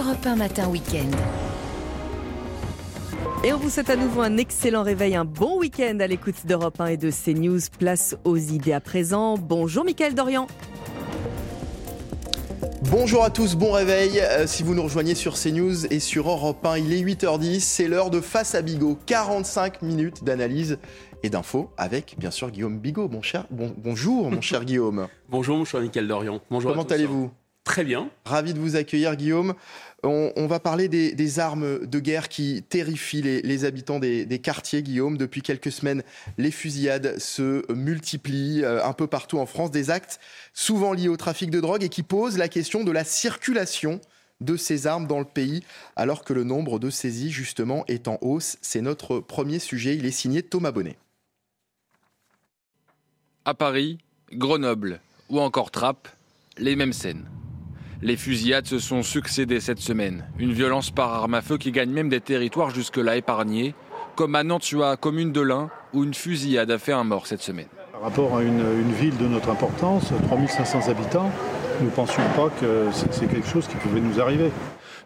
Europe 1 Matin Week-end. Et on vous souhaite à nouveau un excellent réveil, un bon week-end à l'écoute d'Europe 1 et de CNews. Place aux idées à présent. Bonjour Mickaël Dorian. Bonjour à tous, bon réveil. Euh, si vous nous rejoignez sur CNews et sur Europe 1, il est 8h10, c'est l'heure de Face à Bigot. 45 minutes d'analyse et d'infos avec, bien sûr, Guillaume Bigot. Bon cher, bon, bonjour, mon cher Guillaume. Bonjour, mon cher Michael Dorian. Bonjour. Comment allez-vous? Très bien. Ravi de vous accueillir, Guillaume. On, va parler des, armes de guerre qui terrifient les, habitants des, quartiers, Guillaume. Depuis quelques semaines, les fusillades se multiplient euh, un peu partout en France. Des actes souvent liés au trafic de drogue et qui posent la question de la circulation de ces armes dans le pays, alors que le nombre de saisies, justement, est en hausse. C'est notre premier sujet. Il est signé Thomas Bonnet. À Paris, Grenoble ou encore Trappes, les mêmes scènes. Les fusillades se sont succédées cette semaine. Une violence par arme à feu qui gagne même des territoires jusque-là épargnés, comme à Nantua, commune de l'Ain, où une fusillade a fait un mort cette semaine. Par rapport à une, ville de notre importance, 3500 habitants, nous ne pensions pas que c'est quelque chose qui pouvait nous arriver.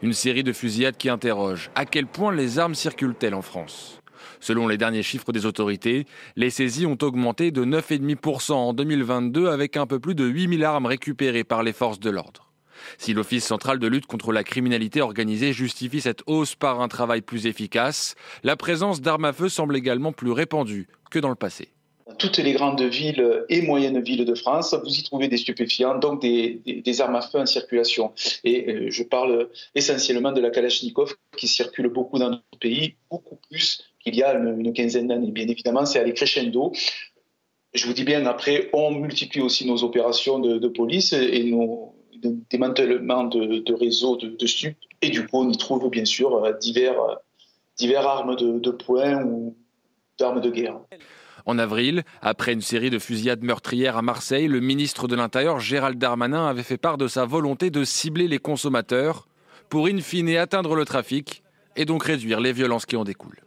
Une série de fusillades qui interroge à quel point les armes circulent-elles en France? Selon les derniers chiffres des autorités, les saisies ont augmenté de 9,5% en 2022 avec un peu plus de 8000 armes récupérées par les forces de l'ordre. Si l'Office central de lutte contre la criminalité organisée justifie cette hausse par un travail plus efficace, la présence d'armes à feu semble également plus répandue que dans le passé. Toutes les grandes villes et moyennes villes de France, vous y trouvez des stupéfiants, donc des, armes à feu en circulation. Et euh, je parle essentiellement de la Kalachnikov qui circule beaucoup dans notre pays, beaucoup plus qu'il y a une, quinzaine d'années. Bien évidemment, c'est allé crescendo. Je vous dis bien, après, on multiplie aussi nos opérations de police et nos, démantèlement de, de réseaux de, de stupes. Et du coup, on y trouve bien sûr euh, divers, euh, divers armes de, de poing ou d'armes de guerre. En avril, après une série de fusillades meurtrières à Marseille, le ministre de l'Intérieur Gérald Darmanin avait fait part de sa volonté de cibler les consommateurs pour in fine atteindre le trafic et donc réduire les violences qui en découlent.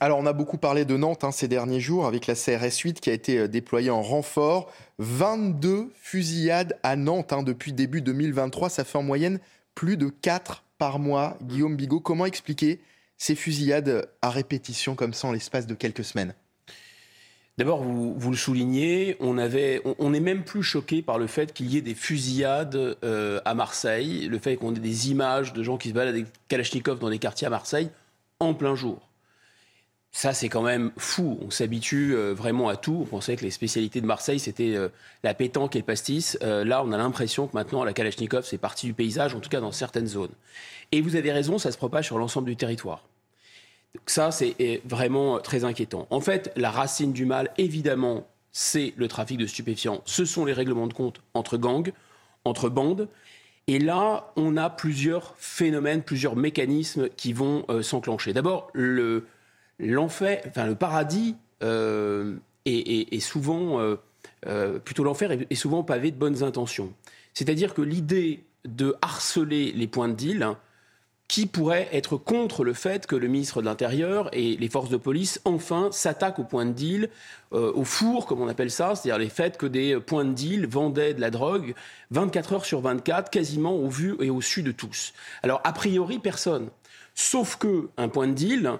Alors, on a beaucoup parlé de Nantes hein, ces derniers jours avec la CRS 8 qui a été euh, déployée en renfort. 22 fusillades à Nantes hein, depuis début 2023. Ça fait en moyenne plus de 4 par mois. Guillaume Bigot, comment expliquer ces fusillades à répétition comme ça en l'espace de quelques semaines? D'abord, vous, le soulignez, on, avait, est même plus choqué par le fait qu'il y ait des fusillades euh, à Marseille, le fait qu'on ait des images de gens qui se baladent avec Kalachnikov dans des quartiers à Marseille en plein jour. Ça, c'est quand même fou. On s'habitue euh, vraiment à tout. On pensait que les spécialités de Marseille, c'était euh, la pétanque et le pastis. Euh, là, on a l'impression que maintenant, la Kalachnikov, c'est partie du paysage, en tout cas dans certaines zones. Et vous avez raison, ça se propage sur l'ensemble du territoire. Donc ça, c'est vraiment très inquiétant. En fait, la racine du mal, évidemment, c'est le trafic de stupéfiants. Ce sont les règlements de compte entre gangs, entre bandes. Et là, on a plusieurs phénomènes, plusieurs mécanismes qui vont s'enclencher. D'abord, le l'enfer, enfin le paradis euh, est, souvent, euh, euh, plutôt l'enfer est, souvent pavé de bonnes intentions. C'est-à-dire que l'idée de harceler les points de deal, qui pourrait être contre le fait que le ministre de l'Intérieur et les forces de police, enfin, s'attaquent aux points de deal, au four, comme on appelle ça, c'est-à-dire les faits que des points de deal vendaient de la drogue 24 heures sur 24, quasiment au vu et au su de tous. Alors, a priori, personne. Sauf que un point de deal,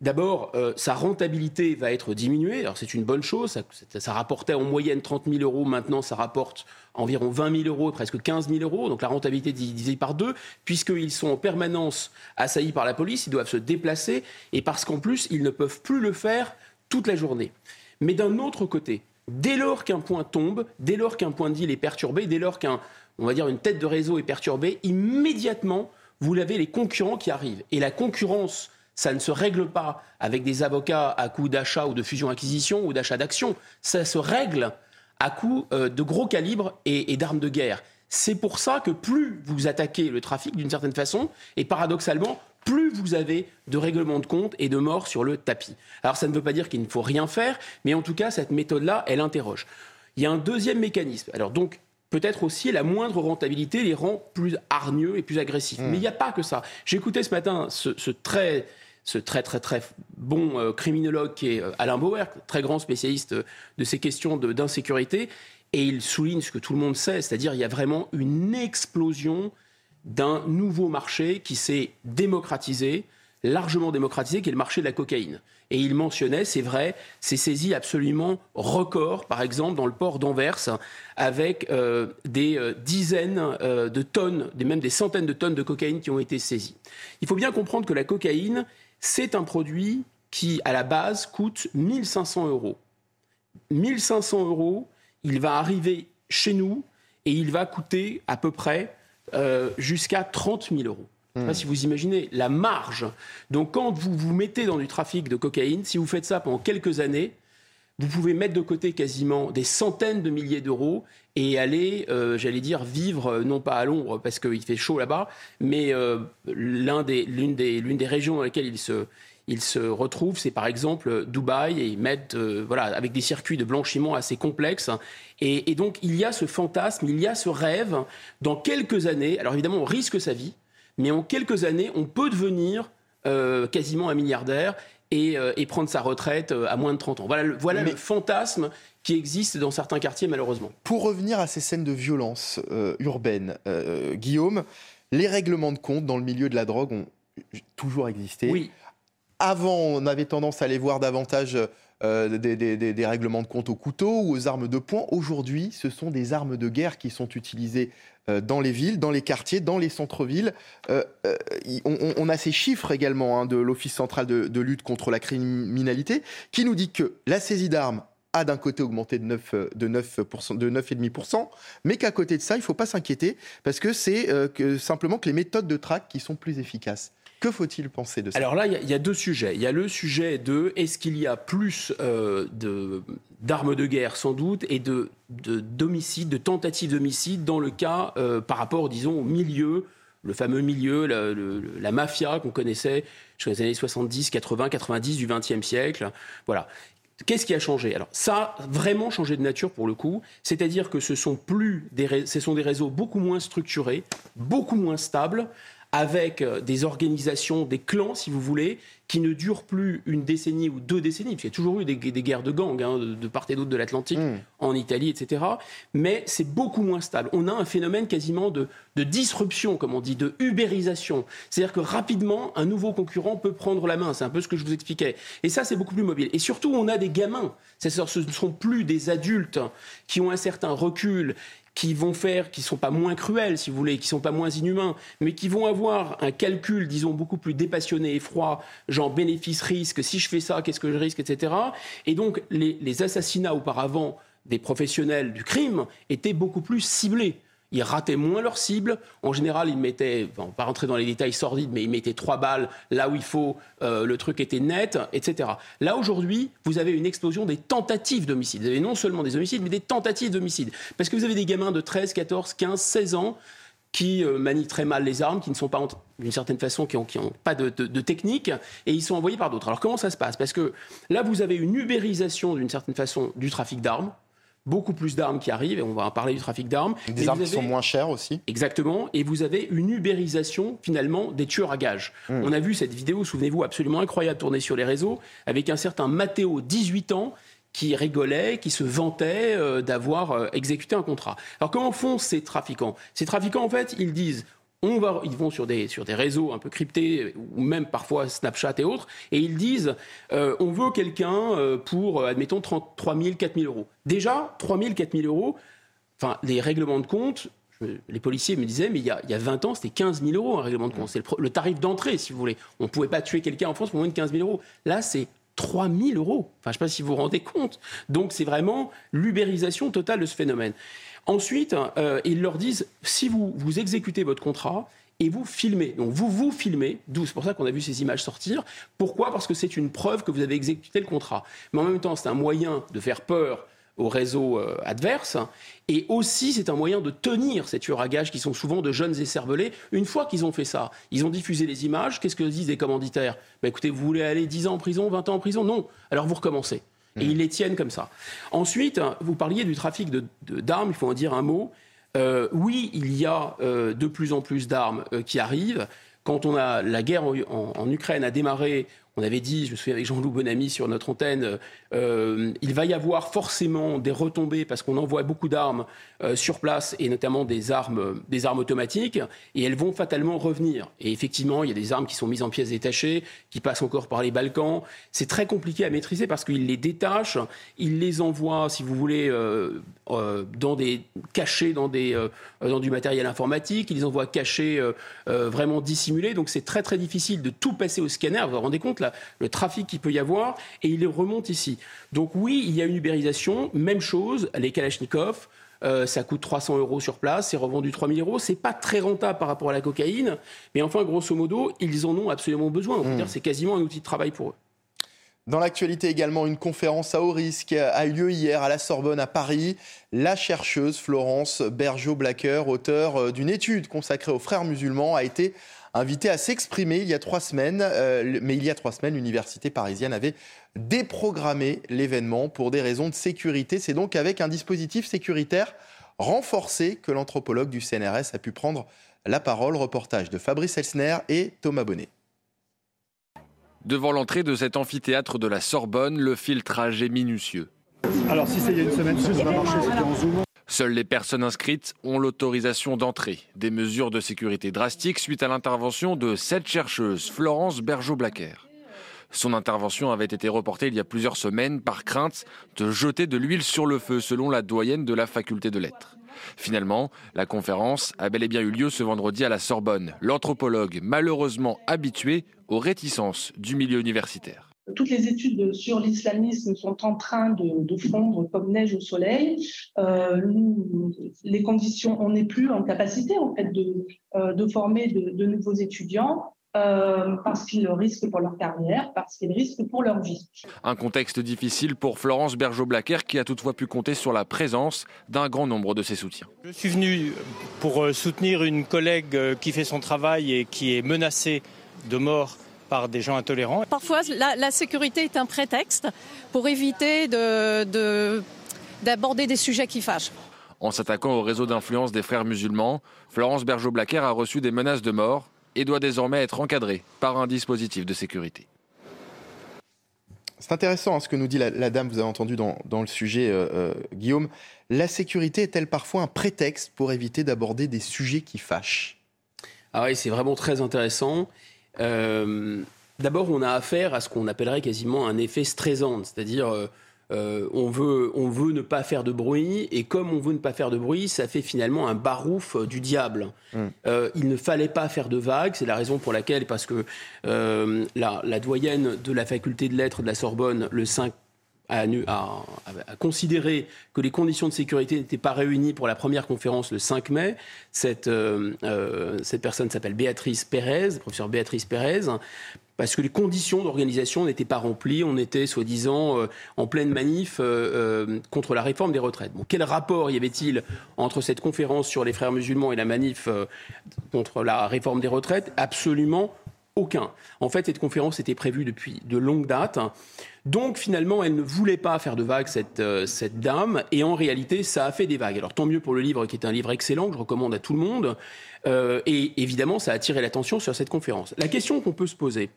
D'abord, euh, sa rentabilité va être diminuée. Alors c'est une bonne chose. Ça, rapportait en moyenne 30 000 euros. Maintenant, ça rapporte environ 20 000 euros, presque 15 000 euros. Donc la rentabilité divisée par deux, puisqu'ils sont en permanence assaillis par la police. Ils doivent se déplacer et parce qu'en plus, ils ne peuvent plus le faire toute la journée. Mais d'un autre côté, dès lors qu'un point tombe, dès lors qu'un point de deal est perturbé, dès lors qu'un, on va dire, une tête de réseau est perturbée, immédiatement, vous avez les concurrents qui arrivent. Et la concurrence ça ne se règle pas avec des avocats à coup d'achat ou de fusion-acquisition ou d'achat d'actions. Ça se règle à coup euh, de gros calibres et, d'armes de guerre. C'est pour ça que plus vous attaquez le trafic d'une certaine façon, et paradoxalement, plus vous avez de règlements de compte et de morts sur le tapis. Alors ça ne veut pas dire qu'il ne faut rien faire, mais en tout cas, cette méthode-là, elle interroge. Il y a un deuxième mécanisme. Alors donc, peut-être aussi la moindre rentabilité les rend plus hargneux et plus agressifs. Hmm. Mais il n'y a pas que ça. J'écoutais ce matin ce très ce très très très bon euh, criminologue qui est euh, Alain Bauer, très grand spécialiste euh, de ces questions d'insécurité, et il souligne ce que tout le monde sait, c'est-à-dire il y a vraiment une explosion d'un nouveau marché qui s'est démocratisé, largement démocratisé, qui est le marché de la cocaïne. Et il mentionnait, c'est vrai, ces saisies absolument records, par exemple dans le port d'Anvers, avec des dizaines de tonnes, même des centaines de tonnes de cocaïne qui ont été saisies. Il faut bien comprendre que la cocaïne, c'est un produit qui, à la base, coûte 1500 euros. 1500 euros, il va arriver chez nous et il va coûter à peu près jusqu'à 30 000 euros. Je sais pas si vous imaginez la marge. Donc quand vous vous mettez dans du trafic de cocaïne, si vous faites ça pendant quelques années, vous pouvez mettre de côté quasiment des centaines de milliers d'euros et aller, euh, j'allais dire, vivre, euh, non pas à Londres parce qu'il fait chaud là-bas, mais euh, l'une des, régions dans lesquelles il se, il retrouve, c'est par exemple Dubaï, et ils mettent, voilà, avec des circuits de blanchiment assez complexes. Et, donc, il y a ce fantasme, il y a ce rêve, dans quelques années, alors évidemment, on risque sa vie, mais en quelques années, on peut devenir quasiment un milliardaire et, euh, prendre sa retraite euh, à moins de 30 ans. Voilà, le, voilà le fantasme qui existe dans certains quartiers, malheureusement. Pour revenir à ces scènes de violence urbaine, Guillaume, les règlements de compte dans le milieu de la drogue ont toujours existé. Oui. Avant, on avait tendance à les voir davantage des, des, règlements de compte au couteau ou aux armes de poing. Aujourd'hui, ce sont des armes de guerre qui sont utilisées euh, dans les villes, dans les quartiers, dans les centres-villes. Euh, euh, on, a ces chiffres également hein, de l'Office central de, lutte contre la criminalité qui nous dit que la saisie d'armes a d'un côté augmenté de 9, de 9%, de 9,5%, mais qu'à côté de ça, il ne faut pas s'inquiéter parce que c'est simplement que les méthodes de traque qui sont plus efficaces. Que faut-il penser de ça? Alors là, il y, a deux sujets. Il y a le sujet de est-ce qu'il y a plus euh, d'armes de, guerre, sans doute, et de, d'homicides, de, tentatives d'homicide dans le cas euh, par rapport, disons, au milieu, le fameux milieu, la, mafia qu'on connaissait dans les années 70, 80, 90 du XXe siècle. Voilà. Qu'est-ce qui a changé? Alors, ça a vraiment changé de nature pour le coup. C'est-à-dire que ce sont plus des, ce sont des réseaux beaucoup moins structurés, beaucoup moins stables, avec euh, des organisations, des clans, si vous voulez, qui ne durent plus une décennie ou deux décennies, parce qu'il y a toujours eu des, guerres de gangs hein, de, part et d'autre de l'Atlantique, hmm. en Italie, etc. Mais c'est beaucoup moins stable. On a un phénomène quasiment de, disruption, comme on dit, de ubérisation. C'est-à-dire que rapidement, un nouveau concurrent peut prendre la main. C'est un peu ce que je vous expliquais. Et ça, c'est beaucoup plus mobile. Et surtout, on a des gamins. Ce ne sont plus des adultes qui ont un certain recul qui vont faire, qui sont pas moins cruels, si vous voulez, qui sont pas moins inhumains, mais qui vont avoir un calcul, disons, beaucoup plus dépassionné et froid, genre bénéfice-risque, si je fais ça, qu'est-ce que je risque, etc. Et donc, les assassinats auparavant des professionnels du crime étaient beaucoup plus ciblés ils rataient moins leur cible. En général, ils mettaient, on va pas rentrer dans les détails sordides, mais ils mettaient trois balles là où il faut, euh, le truc était net, etc. Là, aujourd'hui, vous avez une explosion des tentatives d'homicide. Vous avez non seulement des homicides, mais des tentatives d'homicide. Parce que vous avez des gamins de 13, 14, 15, 16 ans qui euh, manient très mal les armes, qui ne sont pas, d'une certaine façon, qui n'ont ont pas de, de, technique, et ils sont envoyés par d'autres. Alors comment ça se passe? Parce que là, vous avez une ubérisation, d'une certaine façon, du trafic d'armes beaucoup plus d'armes qui arrivent, et on va en parler du trafic d'armes. Des armes qui sont moins chères aussi. Exactement, et vous avez une ubérisation finalement des tueurs à gages. Hmm. On a vu cette vidéo, souvenez-vous, absolument incroyable tournée sur les réseaux, avec un certain Matteo, 18 ans, qui rigolait, qui se vantait euh, d'avoir euh, exécuté un contrat. Alors comment font ces trafiquants? Ces trafiquants, en fait, ils disent on va, ils vont sur des, sur des réseaux un peu cryptés, ou même parfois Snapchat et autres, et ils disent euh, on veut quelqu'un euh, pour, admettons, 3 000, 4 000 euros. Déjà, 3 000, 4 000 euros, enfin, les règlements de compte, les policiers me disaient, mais il y a, il y a 20 ans, c'était 15 000 euros un règlement de compte. C'est le, tarif d'entrée, si vous voulez. On ne pouvait pas tuer quelqu'un en France pour moins de 15 000 euros. Là, c'est 3 000 euros. Enfin, je ne sais pas si vous vous rendez compte. Donc, c'est vraiment l'ubérisation totale de ce phénomène. Ensuite, euh, ils leur disent, si vous, vous exécutez votre contrat, et vous filmez. Donc vous vous filmez, d'où c'est pour ça qu'on a vu ces images sortir. Pourquoi? Parce que c'est une preuve que vous avez exécuté le contrat. Mais en même temps, c'est un moyen de faire peur au réseau euh, adverse. Et aussi, c'est un moyen de tenir ces tueurs à gages qui sont souvent de jeunes et cervelés. Une fois qu'ils ont fait ça, ils ont diffusé les images. Qu'est-ce que disent les commanditaires? Ben Écoutez, vous voulez aller 10 ans en prison, 20 ans en prison? Non. Alors vous recommencez. Et ils les tiennent comme ça. Ensuite, vous parliez du trafic d'armes, il faut en dire un mot. Euh, oui, il y a euh, de plus en plus d'armes euh, qui arrivent. Quand on a la guerre en, Ukraine a démarré, on avait dit, je me souviens avec Jean-Loup Bonamy sur notre antenne, euh, il va y avoir forcément des retombées parce qu'on envoie beaucoup d'armes euh, sur place et notamment des armes, des armes automatiques et elles vont fatalement revenir. Et effectivement, il y a des armes qui sont mises en pièces détachées, qui passent encore par les Balkans. C'est très compliqué à maîtriser parce qu'il les détache, il les envoie, si vous voulez, euh, dans des cachés dans des dans du matériel informatique, il les envoie cachés, vraiment dissimulés. Donc c'est très très difficile de tout passer au scanner. Vous vous rendez compte là, le trafic qu'il peut y avoir et il remonte ici. Donc oui, il y a une ubérisation. Même chose, les Kalachnikov. Euh, ça coûte 300 euros sur place, c'est revendu 3000 euros. C'est pas très rentable par rapport à la cocaïne, mais enfin, grosso modo, ils en ont absolument besoin. On peut hmm. dire c'est quasiment un outil de travail pour eux. Dans l'actualité également, une conférence à haut risque a eu lieu hier à la Sorbonne à Paris. La chercheuse Florence Bergeau-Blacker, auteure euh, d'une étude consacrée aux frères musulmans, a été invité à s'exprimer il y a trois semaines. Euh, mais il y a trois semaines, l'université parisienne avait déprogrammé l'événement pour des raisons de sécurité. C'est donc avec un dispositif sécuritaire renforcé que l'anthropologue du CNRS a pu prendre la parole. Reportage de Fabrice Elsner et Thomas Bonnet. Devant l'entrée de cet amphithéâtre de la Sorbonne, le filtrage est minutieux. Alors si c'est il y a une semaine, ça va marcher, c'était en Zoom. Seules les personnes inscrites ont l'autorisation d'entrée. Des mesures de sécurité drastiques suite à l'intervention de cette chercheuse, Florence Bergeau-Blacker. Son intervention avait été reportée il y a plusieurs semaines par crainte de jeter de l'huile sur le feu, selon la doyenne de la faculté de lettres. Finalement, la conférence a bel et bien eu lieu ce vendredi à la Sorbonne. L'anthropologue, malheureusement habitué aux réticences du milieu universitaire toutes les études sur l'islamisme sont en train de, fondre comme neige au soleil. Euh, les conditions, on n'est plus en capacité en fait de, euh, former de, nouveaux étudiants. Euh, parce qu'ils risquent pour leur carrière, parce qu'ils risquent pour leur vie. Un contexte difficile pour Florence Bergeau-Blacker qui a toutefois pu compter sur la présence d'un grand nombre de ses soutiens. Je suis venu pour soutenir une collègue qui fait son travail et qui est menacée de mort par des gens intolérants. Parfois, la, sécurité est un prétexte pour éviter d'aborder des sujets qui fâchent. En s'attaquant au réseau d'influence des frères musulmans, Florence Bergeau-Blacker a reçu des menaces de mort et doit désormais être encadrée par un dispositif de sécurité. C'est intéressant hein, ce que nous dit la, dame, vous avez entendu dans, le sujet, euh, euh, Guillaume. La sécurité est-elle parfois un prétexte pour éviter d'aborder des sujets qui fâchent? Ah oui, c'est vraiment très intéressant. Euh, d'abord, on a affaire à ce qu'on appellerait quasiment un effet stressant, c'est-à-dire euh, euh, on, veut, on veut ne pas faire de bruit, et comme on veut ne pas faire de bruit, ça fait finalement un barouf du diable. Mm. il ne fallait pas faire de vagues, c'est la raison pour laquelle, parce que la, la, doyenne de la faculté de lettres de la Sorbonne, le 5 a, considéré que les conditions de sécurité n'étaient pas réunies pour la première conférence le 5 mai. Cette, euh, euh, cette personne s'appelle Béatrice Pérez, professeur Béatrice Pérez, parce que les conditions d'organisation n'étaient pas remplies. On était, soi-disant, euh, en pleine manif contre la réforme des retraites. Quel rapport y avait-il entre cette conférence sur les frères musulmans et la manif contre la réforme des retraites? Absolument aucun. En fait, cette conférence était prévue depuis de longues dates. Donc finalement, elle ne voulait pas faire de vagues, cette, euh, cette dame, et en réalité, ça a fait des vagues. Alors tant mieux pour le livre, qui est un livre excellent, que je recommande à tout le monde, euh, et évidemment, ça a attiré l'attention sur cette conférence. La question qu'on peut se poser,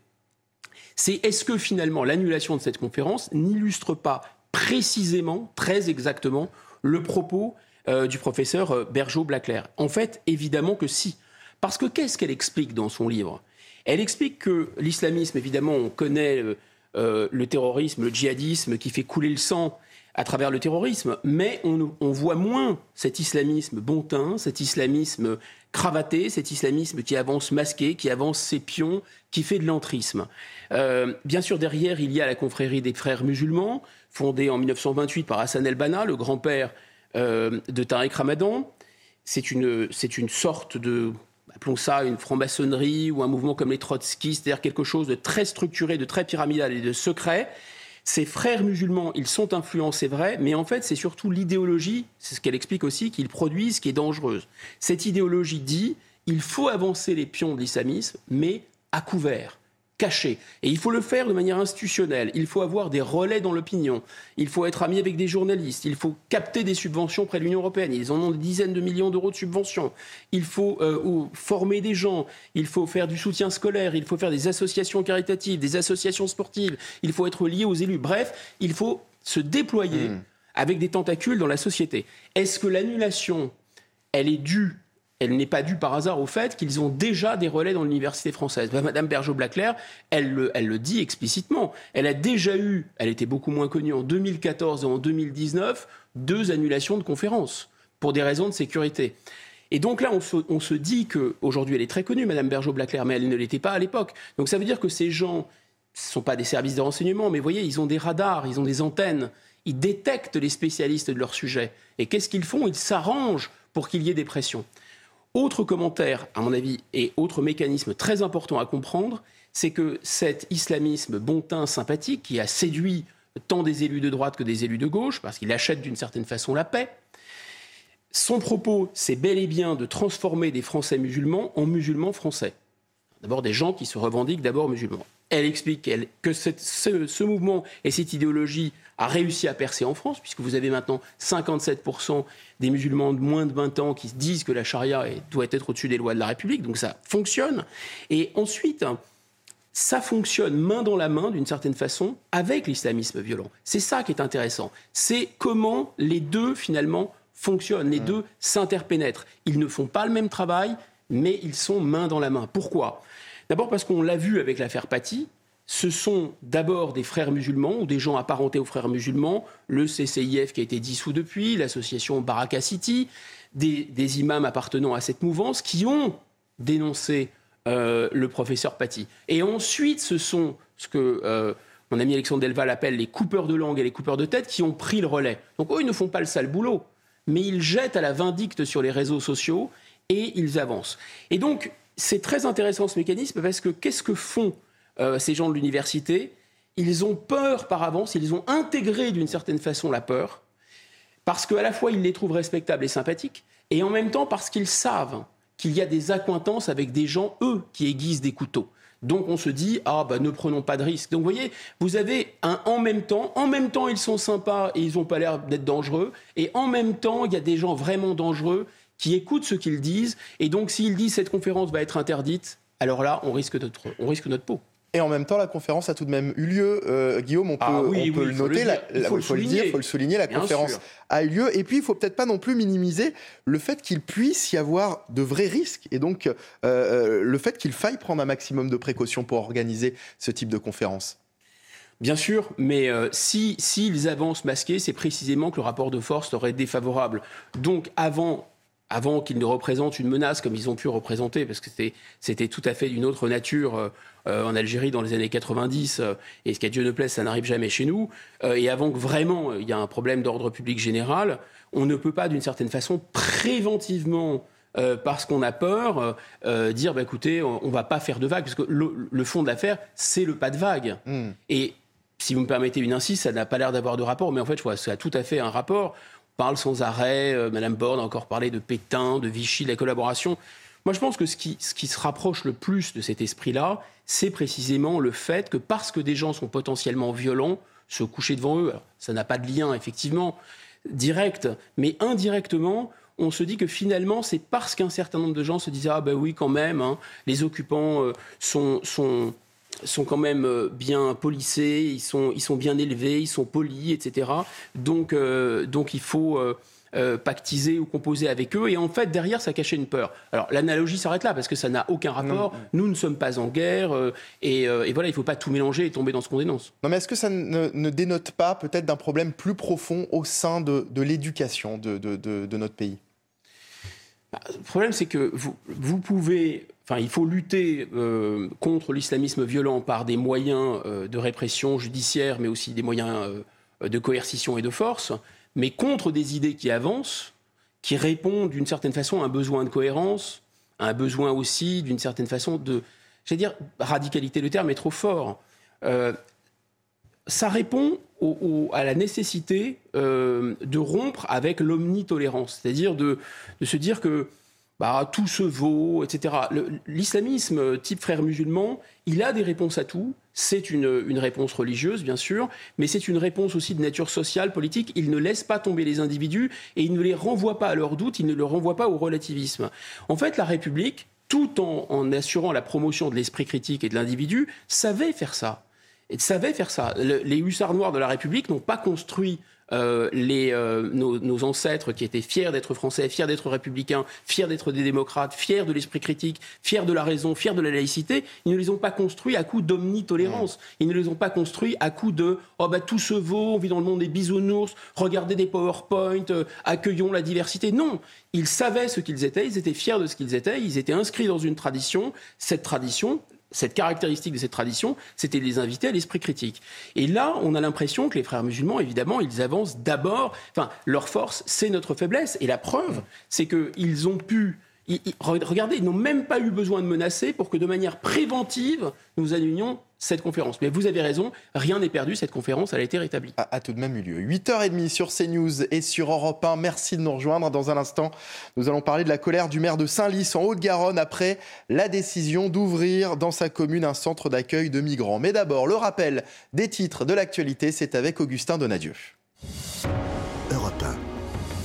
c'est est-ce que finalement l'annulation de cette conférence n'illustre pas précisément, très exactement, le propos euh, du professeur Bergeau-Blaclair En fait, évidemment que si. Parce que qu'est-ce qu'elle explique dans son livre? Elle explique que l'islamisme, évidemment, on connaît euh, le terrorisme, le djihadisme qui fait couler le sang à travers le terrorisme, mais on, voit moins cet islamisme bontin, cet islamisme cravaté, cet islamisme qui avance masqué, qui avance ses pions, qui fait de l'entrisme. Euh, bien sûr, derrière, il y a la confrérie des frères musulmans, fondée en 1928 par Hassan el-Banna, le grand-père euh, de Tariq Ramadan. C'est une, une sorte de appelons ça une franc-maçonnerie ou un mouvement comme les trotskistes, c'est-à-dire quelque chose de très structuré, de très pyramidal et de secret. Ces frères musulmans, ils sont influents, c'est vrai, mais en fait, c'est surtout l'idéologie, c'est ce qu'elle explique aussi, qu'ils produisent qui est dangereuse. Cette idéologie dit il faut avancer les pions de l'islamisme, mais à couvert. Caché. Et il faut le faire de manière institutionnelle. Il faut avoir des relais dans l'opinion. Il faut être ami avec des journalistes. Il faut capter des subventions près de l'Union européenne. Ils en ont des dizaines de millions d'euros de subventions. Il faut euh, former des gens. Il faut faire du soutien scolaire. Il faut faire des associations caritatives, des associations sportives. Il faut être lié aux élus. Bref, il faut se déployer hmm. avec des tentacules dans la société. Est-ce que l'annulation, elle est due elle n'est pas due par hasard au fait qu'ils ont déjà des relais dans l'université française. Bah, Madame Bergeau-Blaclair, elle le, dit explicitement. Elle a déjà eu, elle était beaucoup moins connue en 2014 et en 2019, deux annulations de conférences pour des raisons de sécurité. Et donc là, on se, on se dit qu'aujourd'hui, elle est très connue, Madame Bergeau-Blaclair, mais elle ne l'était pas à l'époque. Donc ça veut dire que ces gens, ce ne sont pas des services de renseignement, mais vous voyez, ils ont des radars, ils ont des antennes, ils détectent les spécialistes de leur sujet. Et qu'est-ce qu'ils font? Ils s'arrangent pour qu'il y ait des pressions. Autre commentaire, à mon avis, et autre mécanisme très important à comprendre, c'est que cet islamisme bontin sympathique qui a séduit tant des élus de droite que des élus de gauche, parce qu'il achète d'une certaine façon la paix, son propos, c'est bel et bien de transformer des Français musulmans en musulmans français. D'abord des gens qui se revendiquent d'abord musulmans. Elle explique que ce, mouvement et cette idéologie a réussi à percer en France, puisque vous avez maintenant 57% des musulmans de moins de 20 ans qui disent que la charia doit être au-dessus des lois de la République, donc ça fonctionne. Et ensuite, ça fonctionne main dans la main, d'une certaine façon, avec l'islamisme violent. C'est ça qui est intéressant. C'est comment les deux, finalement, fonctionnent. Les mmh. deux s'interpénètrent. Ils ne font pas le même travail, mais ils sont main dans la main. Pourquoi? D'abord parce qu'on l'a vu avec l'affaire Paty, ce sont d'abord des frères musulmans ou des gens apparentés aux frères musulmans, le CCIF qui a été dissous depuis, l'association Baraka City, des, imams appartenant à cette mouvance qui ont dénoncé euh, le professeur Paty. Et ensuite, ce sont ce que euh, mon ami Alexandre Delval appelle les coupeurs de langue et les coupeurs de tête qui ont pris le relais. Donc eux, ils ne font pas le sale boulot, mais ils jettent à la vindicte sur les réseaux sociaux et ils avancent. Et donc, c'est très intéressant ce mécanisme parce que qu'est-ce que font euh, ces gens de l'université? Ils ont peur par avance, ils ont intégré d'une certaine façon la peur, parce qu'à la fois ils les trouvent respectables et sympathiques, et en même temps parce qu'ils savent qu'il y a des accointances avec des gens, eux, qui aiguisent des couteaux. Donc on se dit ah bah ne prenons pas de risques. Donc vous voyez, vous avez un en même temps, en même temps ils sont sympas et ils n'ont pas l'air d'être dangereux, et en même temps il y a des gens vraiment dangereux qui écoutent ce qu'ils disent. Et donc, s'ils disent cette conférence va être interdite, alors là, on risque notre, on risque notre peau. Et en même temps, la conférence a tout de même eu lieu. Euh, Guillaume, on peut, ah le noter, il faut, le, dire, il faut le souligner, la conférence a eu lieu. Et puis, il faut peut-être pas non plus minimiser le fait qu'il puisse y avoir de vrais risques et donc euh, euh, le fait qu'il faille prendre un maximum de précautions pour organiser ce type de conférence. Bien sûr, mais si s'ils avancent masqués, c'est précisément que le rapport de force serait défavorable. Donc, avant avant qu'ils ne représentent une menace comme ils ont pu représenter, parce que c'était tout à fait d'une autre nature euh, euh, en Algérie dans les années 90, euh, et ce qu'à Dieu ne plaise, ça n'arrive jamais chez nous, et avant que vraiment il y ait un problème d'ordre public général, on ne peut pas d'une certaine façon préventivement parce qu'on a peur, dire bah, écoutez, on, ne va pas faire de vagues, parce que le, fond de l'affaire, c'est le pas de vague. Hmm. Et si vous me permettez une insiste, ça n'a pas l'air d'avoir de rapport, mais en fait, je vois, ça a tout à fait un rapport parle sans arrêt. Euh, Madame Borne a encore parlé de Pétain, de Vichy, de la collaboration. Moi, je pense que ce qui, se rapproche le plus de cet esprit-là, c'est précisément le fait que parce que des gens sont potentiellement violents, se coucher devant eux, ça n'a pas de lien, effectivement, direct, mais indirectement, on se dit que finalement, c'est parce qu'un certain nombre de gens se disent Ah ben oui, quand même, hein, les occupants euh, sont, sont, sont quand même euh, bien polissés, ils sont, ils sont bien élevés, ils sont polis, etc. Donc, euh, donc il faut euh, pactiser ou composer avec eux. Et en fait, derrière, ça cachait une peur. Alors, l'analogie s'arrête là, parce que ça n'a aucun rapport. Nous ne sommes pas en guerre. Et, voilà, il ne faut pas tout mélanger et tomber dans ce qu'on dénonce. Non, mais est-ce que ça ne, dénote pas peut-être d'un problème plus profond au sein de, l'éducation de, de, notre pays? Bah, le problème, c'est que vous, vous, pouvez Enfin, il faut lutter euh, contre l'islamisme violent par des moyens euh, de répression judiciaire, mais aussi des moyens euh, de coercition et de force, mais contre des idées qui avancent, qui répondent d'une certaine façon à un besoin de cohérence, à un besoin aussi d'une certaine façon de, j'allais dire, radicalité, le terme est trop fort. ça répond à la nécessité de rompre avec l'omnitolérance, c'est-à-dire de, de, se dire que bah, tout se vaut, etc. L'islamisme type frère musulman, il a des réponses à tout. C'est une, réponse religieuse, bien sûr, mais c'est une réponse aussi de nature sociale, politique. Il ne laisse pas tomber les individus et il ne les renvoie pas à leurs doutes, il ne les renvoie pas au relativisme. En fait, la République, tout en, en assurant la promotion de l'esprit critique et de l'individu, savait faire ça. Et savait faire ça. les hussards noirs de la République n'ont pas construit euh, les, euh, nos, ancêtres qui étaient fiers d'être français, fiers d'être républicains, fiers d'être des démocrates, fiers de l'esprit critique, fiers de la raison, fiers de la laïcité, ils ne les ont pas construits à coup d'omnitolérance. Ils ne les ont pas construits à coup de oh bah tout se vaut, on vit dans le monde des bisounours, regardez des PowerPoint, euh, accueillons la diversité. Non, ils savaient ce qu'ils étaient, ils étaient fiers de ce qu'ils étaient, ils étaient inscrits dans une tradition. Cette tradition, cette caractéristique de cette tradition, c'était les inviter à l'esprit critique. Et là, on a l'impression que les frères musulmans, évidemment, ils avancent d'abord, enfin, leur force, c'est notre faiblesse. Et la preuve, c'est qu'ils ont pu regardez, ils n'ont même pas eu besoin de menacer pour que de manière préventive, nous annulions cette conférence. Mais vous avez raison, rien n'est perdu, cette conférence, elle a été rétablie. A, a tout de même eu lieu. 8h30 sur CNews et sur Europe 1. Merci de nous rejoindre. Dans un instant, nous allons parler de la colère du maire de Saint-Lys en Haute-Garonne après la décision d'ouvrir dans sa commune un centre d'accueil de migrants. Mais d'abord, le rappel des titres de l'actualité, c'est avec Augustin Donadieu.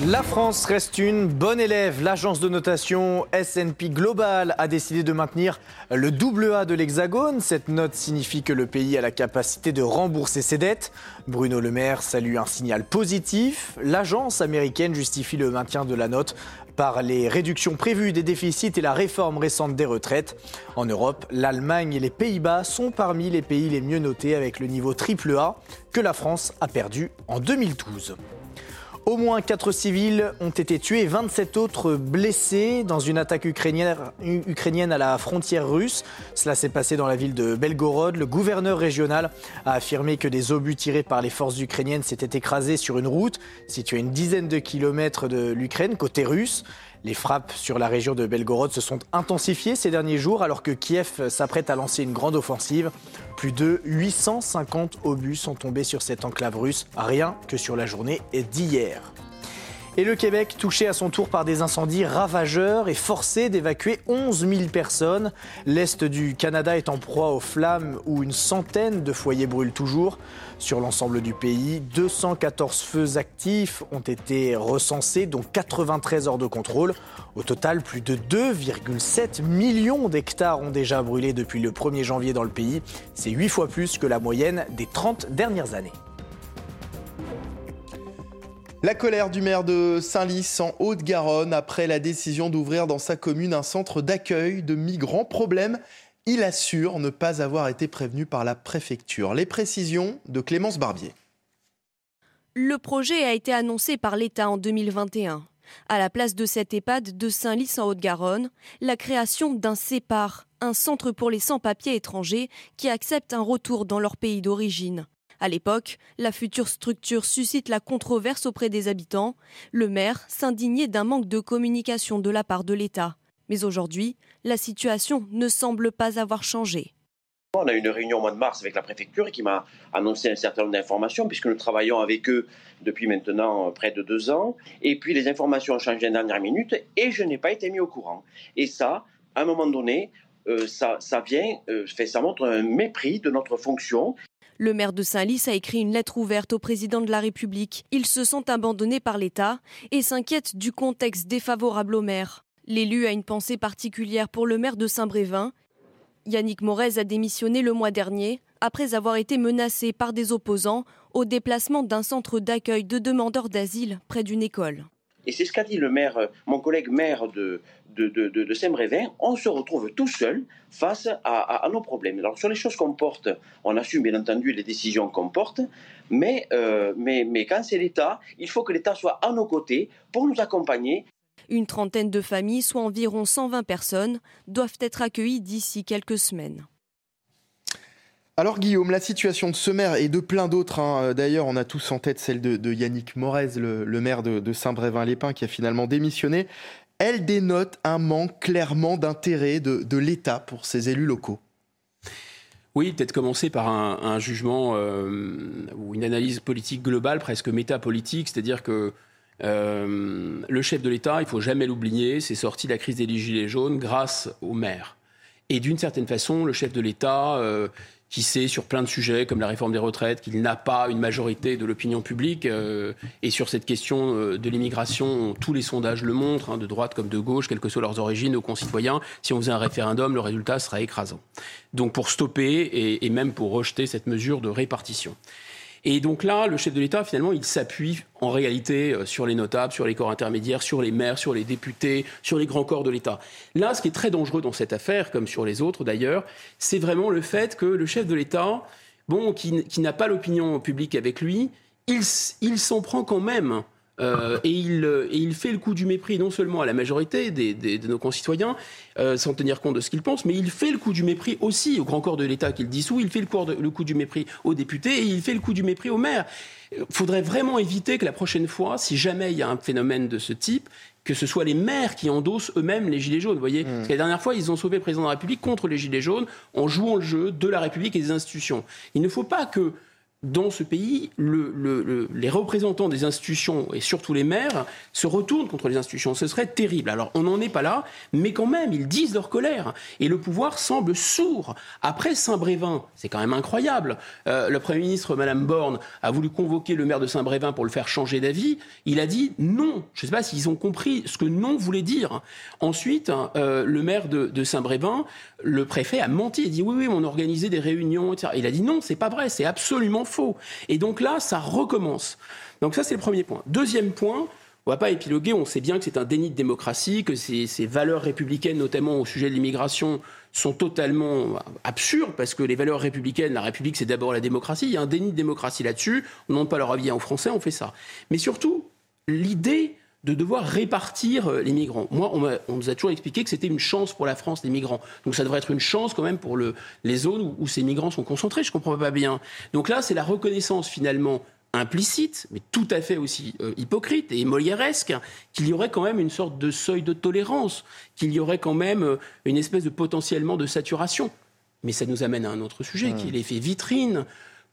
La France reste une bonne élève. L'agence de notation S&P Global a décidé de maintenir le double A de l'Hexagone. Cette note signifie que le pays a la capacité de rembourser ses dettes. Bruno Le Maire salue un signal positif. L'agence américaine justifie le maintien de la note par les réductions prévues des déficits et la réforme récente des retraites. En Europe, l'Allemagne et les Pays-Bas sont parmi les pays les mieux notés avec le niveau triple A que la France a perdu en 2012. Au moins 4 civils ont été tués et 27 autres blessés dans une attaque ukrainienne à la frontière russe. Cela s'est passé dans la ville de Belgorod. Le gouverneur régional a affirmé que des obus tirés par les forces ukrainiennes s'étaient écrasés sur une route située à une dizaine de kilomètres de l'Ukraine, côté russe. Les frappes sur la région de Belgorod se sont intensifiées ces derniers jours alors que Kiev s'apprête à lancer une grande offensive. Plus de 850 obus sont tombés sur cette enclave russe, rien que sur la journée d'hier. Et le Québec, touché à son tour par des incendies ravageurs, est forcé d'évacuer 11 000 personnes. L'Est du Canada est en proie aux flammes où une centaine de foyers brûlent toujours. Sur l'ensemble du pays, 214 feux actifs ont été recensés, dont 93 hors de contrôle. Au total, plus de 2,7 millions d'hectares ont déjà brûlé depuis le 1er janvier dans le pays. C'est 8 fois plus que la moyenne des 30 dernières années. La colère du maire de Saint-Lys en Haute-Garonne après la décision d'ouvrir dans sa commune un centre d'accueil de migrants. Problème, il assure ne pas avoir été prévenu par la préfecture. Les précisions de Clémence Barbier. Le projet a été annoncé par l'État en 2021. À la place de cette EHPAD de Saint-Lys en Haute-Garonne, la création d'un CEPAR, un centre pour les sans-papiers étrangers qui acceptent un retour dans leur pays d'origine. À l'époque, la future structure suscite la controverse auprès des habitants. Le maire s'indignait d'un manque de communication de la part de l'État. Mais aujourd'hui, la situation ne semble pas avoir changé. On a eu une réunion au mois de mars avec la préfecture qui m'a annoncé un certain nombre d'informations, puisque nous travaillons avec eux depuis maintenant près de deux ans. Et puis les informations ont changé à la dernière minute et je n'ai pas été mis au courant. Et ça, à un moment donné, euh, ça, vient, euh, ça montre un mépris de notre fonction. Le maire de Saint-Lys a écrit une lettre ouverte au président de la République. Ils se sentent abandonnés par l'État et s'inquiètent du contexte défavorable au maire. L'élu a une pensée particulière pour le maire de Saint-Brévin. Yannick Morez a démissionné le mois dernier après avoir été menacé par des opposants au déplacement d'un centre d'accueil de demandeurs d'asile près d'une école. Et c'est ce qu'a dit le maire, mon collègue maire de, Saint-Brévin, on se retrouve tout seul face à, nos problèmes. Alors sur les choses qu'on porte, on assume bien entendu les décisions qu'on porte, mais, euh, quand c'est l'État, il faut que l'État soit à nos côtés pour nous accompagner. Une trentaine de familles, soit environ 120 personnes, doivent être accueilles d'ici quelques semaines. Alors Guillaume, la situation de ce maire et de plein d'autres, hein, d'ailleurs on a tous en tête celle de, Yannick Morez, le, maire de, de Saint-Brévin-les-Pins qui a finalement démissionné elle dénote un manque clairement d'intérêt de, l'État pour ses élus locaux. Oui, peut-être commencer par un, jugement euh, ou une analyse politique globale, presque métapolitique, c'est-à-dire que le chef de l'État, il faut jamais l'oublier, c'est sorti de la crise des Gilets jaunes grâce aux maires. Et d'une certaine façon, le chef de l'État, qui sait sur plein de sujets comme la réforme des retraites qu'il n'a pas une majorité de l'opinion publique. Euh, et sur cette question euh, de l'immigration, tous les sondages le montrent, hein, de droite comme de gauche, quelles que soient leurs origines, nos concitoyens, si on faisait un référendum, le résultat serait écrasant. Donc pour stopper et même pour rejeter cette mesure de répartition. Et donc là, le chef de l'État, finalement, il s'appuie en réalité euh, sur les notables, sur les corps intermédiaires, sur les maires, sur les députés, sur les grands corps de l'État. Là, ce qui est très dangereux dans cette affaire, comme sur les autres d'ailleurs, c'est vraiment le fait que le chef de l'État, bon, qui, n'a pas l'opinion publique avec lui, il s'en prend quand même euh, et, il, et, il, fait le coup du mépris non seulement à la majorité des, des, de nos concitoyens, euh, sans tenir compte de ce qu'ils pensent, mais il fait le coup du mépris aussi au grand corps de l'État qu'il dissout, il fait le, de, le, coup du mépris aux députés et il fait le coup du mépris aux maires. Il faudrait vraiment éviter que la prochaine fois, si jamais il y a un phénomène de ce type, que ce soit les maires qui endossent eux-mêmes les gilets jaunes. Vous voyez, mmh. Parce que la dernière fois, ils ont sauvé le président de la République contre les gilets jaunes en jouant le jeu de la République et des institutions. Il ne faut pas que dans ce pays, les représentants des institutions et surtout les maires se retournent contre les institutions. Ce serait terrible. Alors on n'en est pas là, mais quand même, ils disent leur colère. Et le pouvoir semble sourd. Après Saint-Brévin, c'est quand même incroyable. Euh, le Premier ministre, Madame Borne, a voulu convoquer le maire de Saint-Brévin pour le faire changer d'avis. Il a dit non. Je ne sais pas s'ils ont compris ce que non voulait dire. Ensuite, euh, le maire de, Saint-Brévin, le préfet a menti. Il a dit oui, oui, on organisait des réunions, etc. Il a dit non, c'est pas vrai, c'est absolument faux. Et donc là, ça recommence. Donc ça, c'est le premier point. Deuxième point, on va pas épiloguer, on sait bien que c'est un déni de démocratie, que ces, valeurs républicaines, notamment au sujet de l'immigration, sont totalement absurdes, parce que les valeurs républicaines, la République, c'est d'abord la démocratie. Il y a un déni de démocratie là-dessus. On ne demande pas leur avis aux Français, on fait ça. Mais surtout, l'idée de devoir répartir euh, les migrants. Moi, on, nous a toujours expliqué que c'était une chance pour la France, les migrants. Donc ça devrait être une chance quand même pour le, les zones où, ces migrants sont concentrés. Je ne comprends pas bien. Donc là, c'est la reconnaissance finalement implicite, mais tout à fait aussi euh, hypocrite et molièresque, qu'il y aurait quand même une sorte de seuil de tolérance, qu'il y aurait quand même euh, une espèce de potentiellement de saturation. Mais ça nous amène à un autre sujet, qui est l'effet vitrine.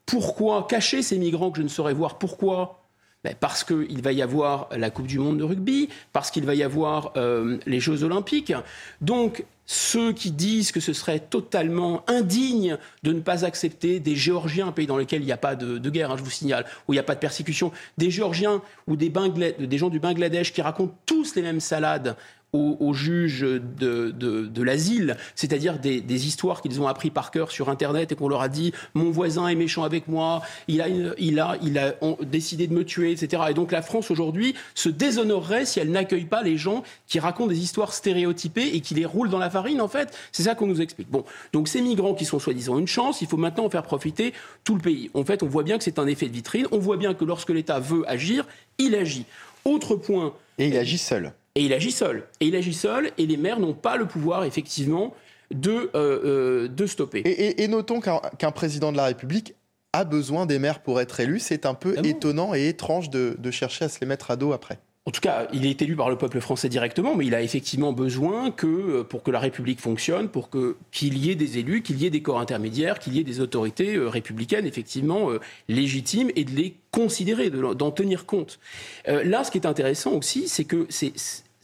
Pourquoi cacher ces migrants que je ne saurais voir? Pourquoi parce qu'il va y avoir la Coupe du Monde de rugby, parce qu'il va y avoir euh, les Jeux Olympiques. Donc, ceux qui disent que ce serait totalement indigne de ne pas accepter des Géorgiens, un pays dans lequel il n'y a pas de, guerre, hein, je vous signale, où il n'y a pas de persécution, des Géorgiens ou des, des gens du Bangladesh qui racontent tous les mêmes salades aux, juges de, l'asile, c'est-à-dire des, histoires qu'ils ont appris par cœur sur Internet et qu'on leur a dit mon voisin est méchant avec moi, il a, il a, il a décidé de me tuer, etc. Et donc la France aujourd'hui se déshonorerait si elle n'accueille pas les gens qui racontent des histoires stéréotypées et qui les roulent dans la farine, en fait. C'est ça qu'on nous explique. Bon, donc ces migrants qui sont soi-disant une chance, il faut maintenant en faire profiter tout le pays. En fait, on voit bien que c'est un effet de vitrine, on voit bien que lorsque l'État veut agir, il agit. Autre point. Et il agit seul. Et il agit seul. Et il agit seul, et les maires n'ont pas le pouvoir, effectivement, de, euh, euh, de stopper. Et, notons qu'un président de la République a besoin des maires pour être élu. C'est un peu étonnant et étrange de, de chercher à se les mettre à dos après. En tout cas, il est élu par le peuple français directement, mais il a effectivement besoin que, euh, pour que la République fonctionne, pour que qu'il y ait des élus, qu'il y ait des corps intermédiaires, qu'il y ait des autorités républicaines effectivement légitimes et de les considérer, d'en tenir compte. là, ce qui est intéressant aussi, c'est que c'est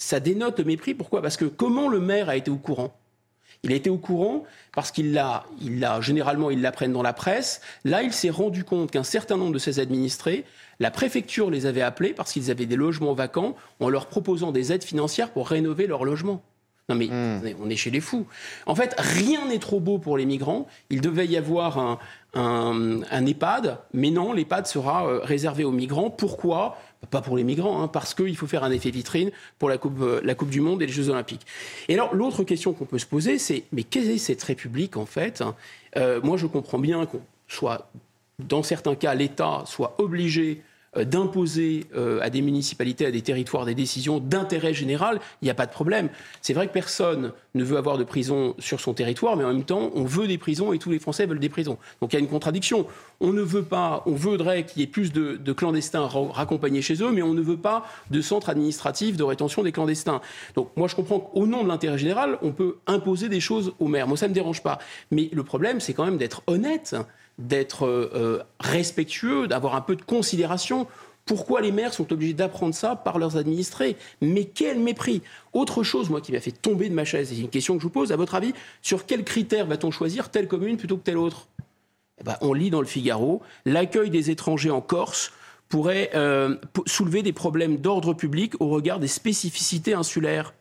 ça dénote le mépris. Pourquoi? Parce que comment le maire a été au courant? Il a été au courant parce qu'il l'a, il l'a, généralement, ils l'apprennent dans la presse. Là, il s'est rendu compte qu'un certain nombre de ses administrés, la préfecture les avait appelés parce qu'ils avaient des logements vacants en leur proposant des aides financières pour rénover leurs logements. Non mais hmm. on est chez les fous. En fait, rien n'est trop beau pour les migrants. Il devait y avoir un, un, EHPAD, mais non, l'EHPAD sera euh, réservé aux migrants. Pourquoi? Pas pour les migrants, hein, parce qu'il faut faire un effet vitrine pour la coupe, euh, la coupe du Monde et les Jeux Olympiques. Et alors, l'autre question qu'on peut se poser, c'est mais quelle est cette République, en fait hein? Euh, Moi, je comprends bien qu'on soit, dans certains cas, l'État soit obligé d'imposer euh, à des municipalités, à des territoires des décisions d'intérêt général, il n'y a pas de problème. C'est vrai que personne ne veut avoir de prison sur son territoire, mais en même temps, on veut des prisons et tous les Français veulent des prisons. Donc il y a une contradiction. On ne veut pas, on voudrait qu'il y ait plus de, clandestins raccompagnés chez eux, mais on ne veut pas de centres administratifs de rétention des clandestins. Donc moi, je comprends qu'au nom de l'intérêt général, on peut imposer des choses aux maires. Moi, ça ne me dérange pas. Mais le problème, c'est quand même d'être honnête d'être euh, respectueux, d'avoir un peu de considération. Pourquoi les maires sont obligés d'apprendre ça par leurs administrés? Mais quel mépris! Autre chose, moi, qui m'a fait tomber de ma chaise, c'est une question que je vous pose, à votre avis, sur quels critères va-t-on choisir telle commune plutôt que telle autre? Eh ben, On lit dans le Figaro, l'accueil des étrangers en Corse pourrait euh, soulever des problèmes d'ordre public au regard des spécificités insulaires.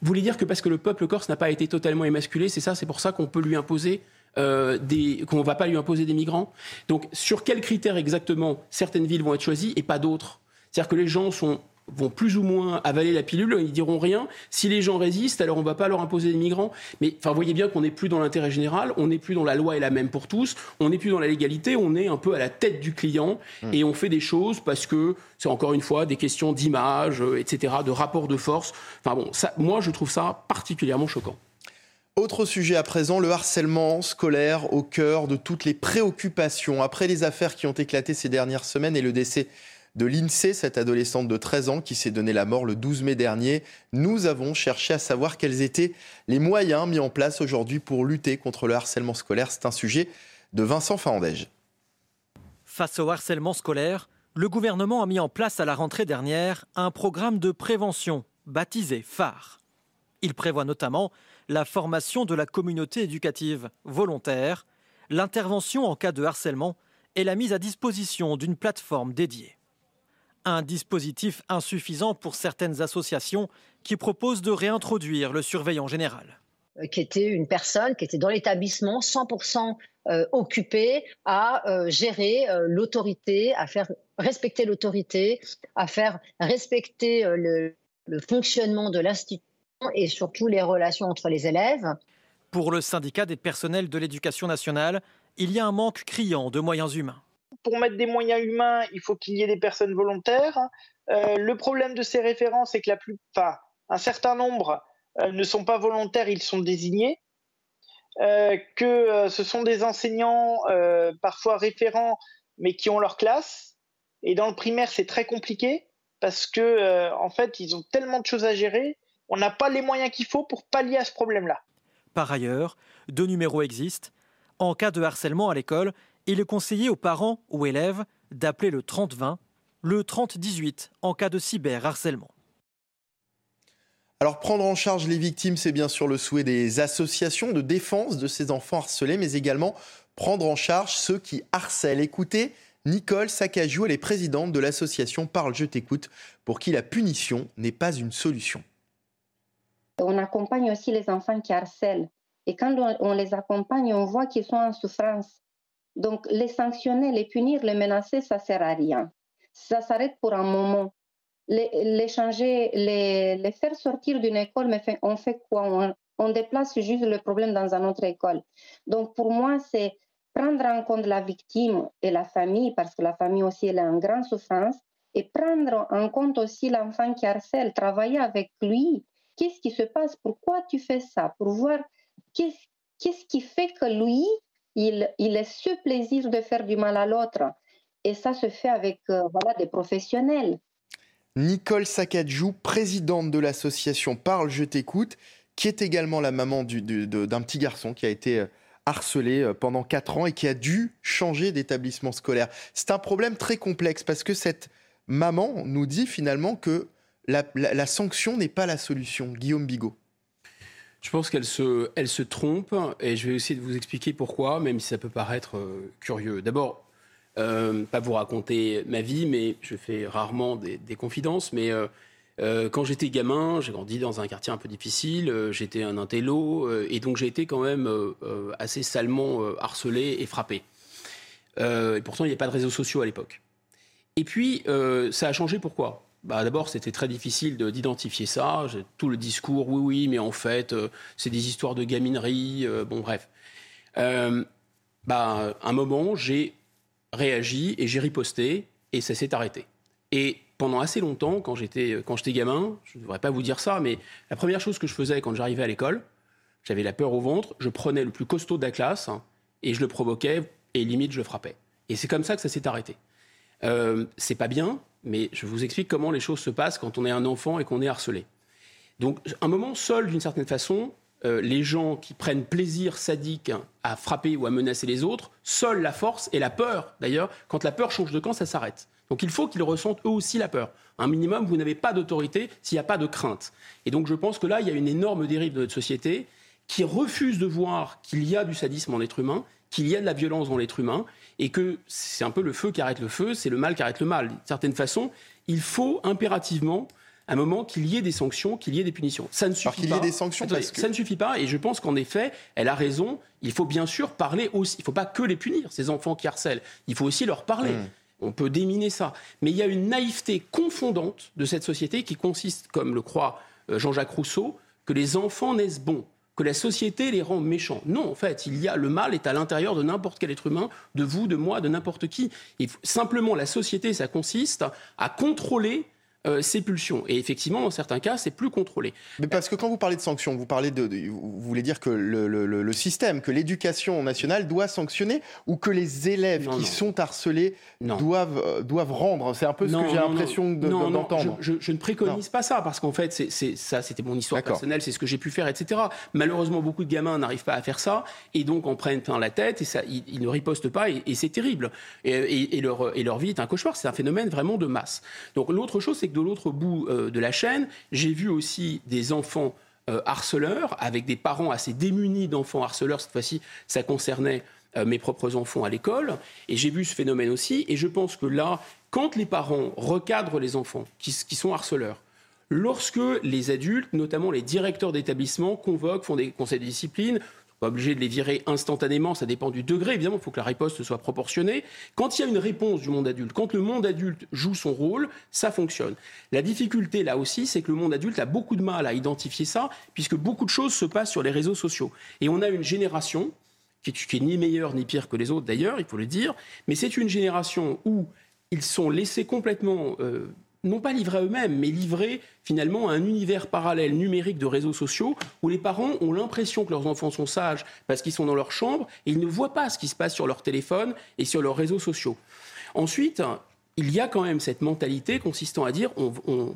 Vous voulez dire que parce que le peuple corse n'a pas été totalement émasculé, c'est ça, c'est pour ça qu'on peut lui imposer euh, qu'on ne va pas lui imposer des migrants. Donc, sur quels critères exactement certaines villes vont être choisies et pas d'autres? C'est-à-dire que les gens vont plus ou moins avaler la pilule, ils diront rien. Si les gens résistent, alors on ne va pas leur imposer des migrants. Mais enfin, voyez bien qu'on n'est plus dans l'intérêt général, on n'est plus dans la loi est la même pour tous, on n'est plus dans la légalité, on est un peu à la tête du client mmh. et on fait des choses parce que c'est encore une fois des questions d'image, euh, etc., de rapport de force. Enfin bon, ça, moi je trouve ça particulièrement choquant. Autre sujet à présent, le harcèlement scolaire au cœur de toutes les préoccupations. Après les affaires qui ont éclaté ces dernières semaines et le décès de l'INSEE, cette adolescente de 13 ans qui s'est donné la mort le 12 mai dernier, nous avons cherché à savoir quels étaient les moyens mis en place aujourd'hui pour lutter contre le harcèlement scolaire. C'est un sujet de Vincent Faandège. Face au harcèlement scolaire, le gouvernement a mis en place à la rentrée dernière un programme de prévention baptisé phare. Il prévoit notamment la formation de la communauté éducative volontaire, l'intervention en cas de harcèlement et la mise à disposition d'une plateforme dédiée. Un dispositif insuffisant pour certaines associations qui proposent de réintroduire le surveillant général euh, qui était une personne qui était dans l'établissement 100% euh, occupée à euh, gérer l'autorité, à faire respecter l'autorité, à faire respecter le fonctionnement de l'institut et surtout les relations entre les élèves. Pour le syndicat des personnels de l'éducation nationale, il y a un manque criant de moyens humains. Pour mettre des moyens humains, il faut qu'il y ait des personnes volontaires. Euh, le problème de ces référents, c'est que la un certain nombre euh, ne sont pas volontaires, ils sont désignés. Euh, que ce sont des enseignants parfois référents, mais qui ont leur classe. Et dans le primaire, c'est très compliqué parce que en fait, ils ont tellement de choses à gérer on n'a pas les moyens qu'il faut pour pallier à ce problème-là. Par ailleurs, deux numéros existent. En cas de harcèlement à l'école, il est conseillé aux parents ou élèves d'appeler le 30-20, le 30-18 en cas de cyberharcèlement. Alors prendre en charge les victimes, c'est bien sûr le souhait des associations de défense de ces enfants harcelés, mais également prendre en charge ceux qui harcèlent. Écoutez, Nicole Sakajou, elle est présidente de l'association Parle, je t'écoute, pour qui la punition n'est pas une solution on accompagne aussi les enfants qui harcèlent. Et quand on, les accompagne, on voit qu'ils sont en souffrance. Donc, les sanctionner, les punir, les menacer, ça ne sert à rien. Ça s'arrête pour un moment. Les, changer, les, faire sortir d'une école, mais on fait quoi? On, on, déplace juste le problème dans une autre école. Donc, pour moi, c'est prendre en compte la victime et la famille, parce que la famille aussi, elle est en grande souffrance, et prendre en compte aussi l'enfant qui harcèle, travailler avec lui, qu'est-ce qui se passe, pourquoi tu fais ça, pour voir qu'est-ce qui fait que lui, il, il a ce plaisir de faire du mal à l'autre. Et ça se fait avec euh, voilà, des professionnels. Nicole Sakadjou, présidente de l'association Parle, je t'écoute, qui est également la maman d'un petit garçon qui a été euh, harcelé euh, pendant 4 ans et qui a dû changer d'établissement scolaire. C'est un problème très complexe parce que cette maman nous dit finalement que la, sanction n'est pas la solution. Guillaume Bigot. Je pense qu'elle se, elle se trompe et je vais essayer de vous expliquer pourquoi, même si ça peut paraître euh, curieux. D'abord, euh, pas vous raconter ma vie, mais je fais rarement des, confidences, mais euh, quand j'étais gamin, j'ai grandi dans un quartier un peu difficile, j'étais un intello, et donc j'ai été quand même assez salement harcelé et frappé. et pourtant, il n'y a pas de réseaux sociaux à l'époque. Et puis, ça a changé pourquoi? Bah, D'abord, c'était très difficile d'identifier ça. Tout le discours, oui, oui, mais en fait, euh, c'est des histoires de gaminerie. Euh, bon, bref. Euh, bah, un moment, j'ai réagi et j'ai riposté et ça s'est arrêté. Et pendant assez longtemps, quand j'étais gamin, je ne devrais pas vous dire ça, mais la première chose que je faisais quand j'arrivais à l'école, j'avais la peur au ventre, je prenais le plus costaud de la classe et je le provoquais et limite je le frappais. Et c'est comme ça que ça s'est arrêté. C'est pas bien, mais je vous explique comment les choses se passent quand on est un enfant et qu'on est harcelé. Donc, un moment seul, d'une certaine façon, euh, les gens qui prennent plaisir sadique à frapper ou à menacer les autres, seule la force et la peur, d'ailleurs, quand la peur change de camp, ça s'arrête. Donc il faut qu'ils ressentent eux aussi la peur. Un minimum, vous n'avez pas d'autorité s'il n'y a pas de crainte. Et donc je pense que là, il y a une énorme dérive de notre société qui refuse de voir qu'il y a du sadisme en être humain, qu'il y a de la violence dans l'être humain, et que c'est un peu le feu qui arrête le feu, c'est le mal qui arrête le mal. D'une certaine façon, il faut impérativement un moment qu'il y ait des sanctions, qu'il y ait des punitions. Ça ne suffit pas. des sanctions Ça ne suffit pas et je pense qu'en effet, elle a raison. Il faut bien sûr parler aussi. Il ne faut pas que les punir, ces enfants qui harcèlent. Il faut aussi leur parler. Hmm. On peut déminer ça. Mais il y a une naïveté confondante de cette société qui consiste, comme le croit euh, Jean-Jacques Rousseau, que les enfants naissent bons que la société les rend méchants. Non, en fait, il y a le mal est à l'intérieur de n'importe quel être humain, de vous, de moi, de n'importe qui. Et simplement, la société, ça consiste à contrôler euh, ces pulsions. Et effectivement, dans certains cas, c'est plus contrôlé. Mais parce que quand vous parlez de sanctions, vous parlez de, vous voulez dire que le, système, que l'éducation nationale doit sanctionner ou que les élèves qui sont harcelés doivent euh, doivent rendre? C'est un peu ce que j'ai l'impression d'entendre. Je, je, ne préconise pas ça parce qu'en fait, c'est ça, c'était mon histoire personnelle, c'est ce que j'ai pu faire, etc. Malheureusement, beaucoup de gamins n'arrivent pas à faire ça et donc en prennent plein la tête et ça, ils, ne ripostent pas et, c'est terrible. Et, et, leur, et leur vie est un cauchemar. C'est un phénomène vraiment de masse. Donc l'autre chose, c'est de l'autre bout euh, de la chaîne, j'ai vu aussi des enfants euh, harceleurs, avec des parents assez démunis d'enfants harceleurs. Cette fois-ci, ça concernait euh, mes propres enfants à l'école. Et j'ai vu ce phénomène aussi. Et je pense que là, quand les parents recadrent les enfants qui, qui sont harceleurs, lorsque les adultes, notamment les directeurs d'établissement, convoquent, font des conseils de discipline, pas obligé de les virer instantanément, ça dépend du degré, évidemment, il faut que la riposte soit proportionnée. Quand il y a une réponse du monde adulte, quand le monde adulte joue son rôle, ça fonctionne. La difficulté, là aussi, c'est que le monde adulte a beaucoup de mal à identifier ça, puisque beaucoup de choses se passent sur les réseaux sociaux. Et on a une génération, qui est, ni meilleure ni pire que les autres d'ailleurs, il faut le dire, mais c'est une génération où ils sont laissés complètement euh, non pas livrés à eux-mêmes, mais livrés finalement à un univers parallèle numérique de réseaux sociaux où les parents ont l'impression que leurs enfants sont sages parce qu'ils sont dans leur chambre et ils ne voient pas ce qui se passe sur leur téléphone et sur leurs réseaux sociaux. Ensuite, il y a quand même cette mentalité consistant à dire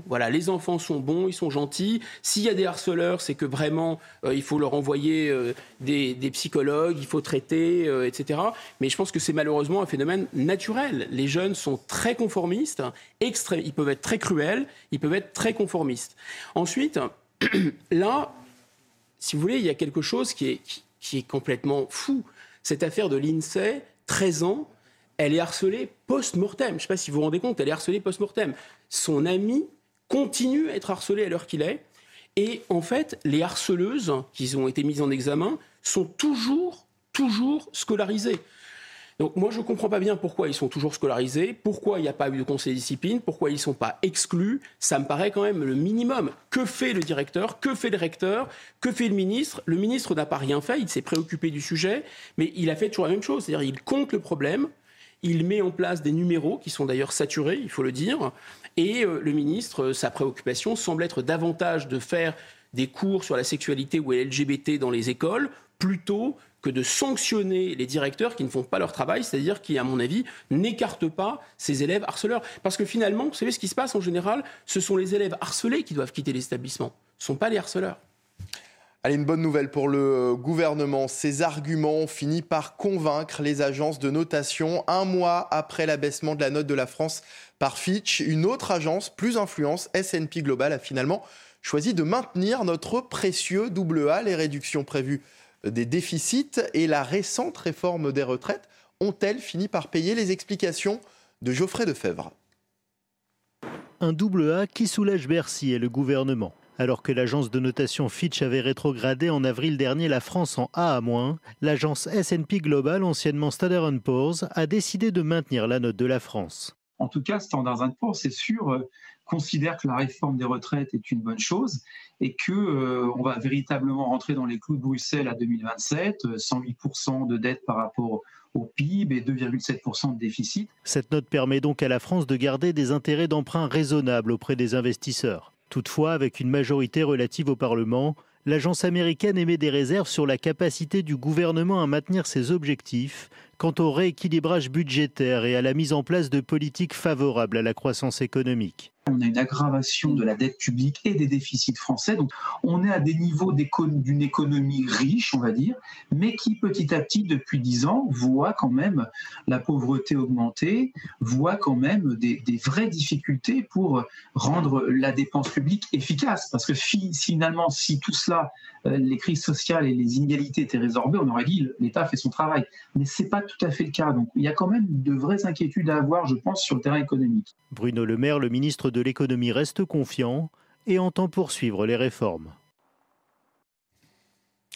voilà les enfants sont bons, ils sont gentils. S'il y a des harceleurs, c'est que vraiment euh, il faut leur envoyer euh, des, psychologues, il faut traiter, euh, etc. Mais je pense que c'est malheureusement un phénomène naturel. Les jeunes sont très conformistes, extrêmes. Ils peuvent être très cruels, ils peuvent être très conformistes. Ensuite, là, si vous voulez, il y a quelque chose qui est, qui est complètement fou. Cette affaire de l'INSEE, 13 ans elle est harcelée post-mortem. Je ne sais pas si vous vous rendez compte, elle est harcelée post-mortem. Son ami continue à être harcelé à l'heure qu'il est. Et en fait, les harceleuses qui ont été mises en examen sont toujours, toujours scolarisées. Donc moi, je ne comprends pas bien pourquoi ils sont toujours scolarisés, pourquoi il n'y a pas eu de conseil de discipline, pourquoi ils ne sont pas exclus. Ça me paraît quand même le minimum. Que fait le directeur? Que fait le recteur? Que fait le ministre? Le ministre n'a pas rien fait, il s'est préoccupé du sujet, mais il a fait toujours la même chose. C'est-à-dire il compte le problème, il met en place des numéros qui sont d'ailleurs saturés, il faut le dire. Et euh, le ministre, euh, sa préoccupation semble être davantage de faire des cours sur la sexualité ou LGBT dans les écoles, plutôt que de sanctionner les directeurs qui ne font pas leur travail, c'est-à-dire qui, à mon avis, n'écartent pas ces élèves harceleurs. Parce que finalement, vous savez ce qui se passe en général, ce sont les élèves harcelés qui doivent quitter l'établissement, ce ne sont pas les harceleurs. Allez, une bonne nouvelle pour le gouvernement. Ces arguments ont fini par convaincre les agences de notation. Un mois après l'abaissement de la note de la France par Fitch, une autre agence plus influence, S&P Global, a finalement choisi de maintenir notre précieux double A. Les réductions prévues des déficits et la récente réforme des retraites ont-elles fini par payer les explications de Geoffrey Defebvre? Un double A qui soulage Bercy et le gouvernement. Alors que l'agence de notation Fitch avait rétrogradé en avril dernier la France en A à-, l'agence S&P Global, anciennement Standard Poor's, a décidé de maintenir la note de la France. En tout cas, Standard Poor's, c'est sûr, euh, considère que la réforme des retraites est une bonne chose et que euh, on va véritablement rentrer dans les clous de Bruxelles à 2027, 108% euh, de dette par rapport au PIB et 2,7% de déficit. Cette note permet donc à la France de garder des intérêts d'emprunt raisonnables auprès des investisseurs. Toutefois, avec une majorité relative au Parlement, l'agence américaine émet des réserves sur la capacité du gouvernement à maintenir ses objectifs, quant au rééquilibrage budgétaire et à la mise en place de politiques favorables à la croissance économique. On a une aggravation de la dette publique et des déficits français. Donc, on est à des niveaux d'une économie riche, on va dire, mais qui petit à petit, depuis dix ans, voit quand même la pauvreté augmenter, voit quand même des, vraies difficultés pour rendre la dépense publique efficace. Parce que finalement, si tout cela, euh, les crises sociales et les inégalités étaient résorbées, on aurait dit l'État fait son travail. Mais ce n'est pas tout à fait le cas. Donc, il y a quand même de vraies inquiétudes à avoir, je pense, sur le terrain économique. Bruno Le Maire, le ministre de l'économie reste confiant et entend poursuivre les réformes.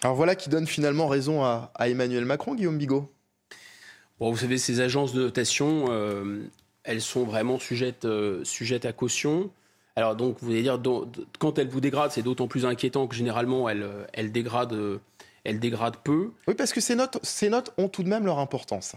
Alors voilà qui donne finalement raison à, Emmanuel Macron, Guillaume Bigot. Bon, vous savez, ces agences de notation, euh, elles sont vraiment sujettes, euh, sujettes à caution. Alors donc, vous voulez dire, quand elles vous dégradent, c'est d'autant plus inquiétant que généralement, elles, elles, dégradent, elles dégradent peu. Oui, parce que ces notes, ces notes ont tout de même leur importance.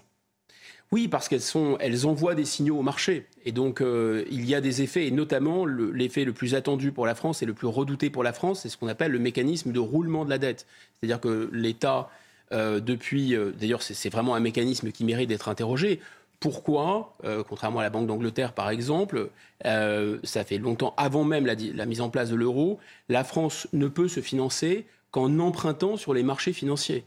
Oui, parce qu'elles sont, elles envoient des signaux au marché. Et donc, euh, il y a des effets, et notamment l'effet le, plus attendu pour la France et le plus redouté pour la France, c'est ce qu'on appelle le mécanisme de roulement de la dette. C'est-à-dire que l'État, euh, depuis, euh, d'ailleurs, c'est vraiment un mécanisme qui mérite d'être interrogé. Pourquoi, contrairement à la Banque d'Angleterre par exemple, ça fait longtemps avant même la, la mise en place de l'euro, la France ne peut se financer qu'en empruntant sur les marchés financiers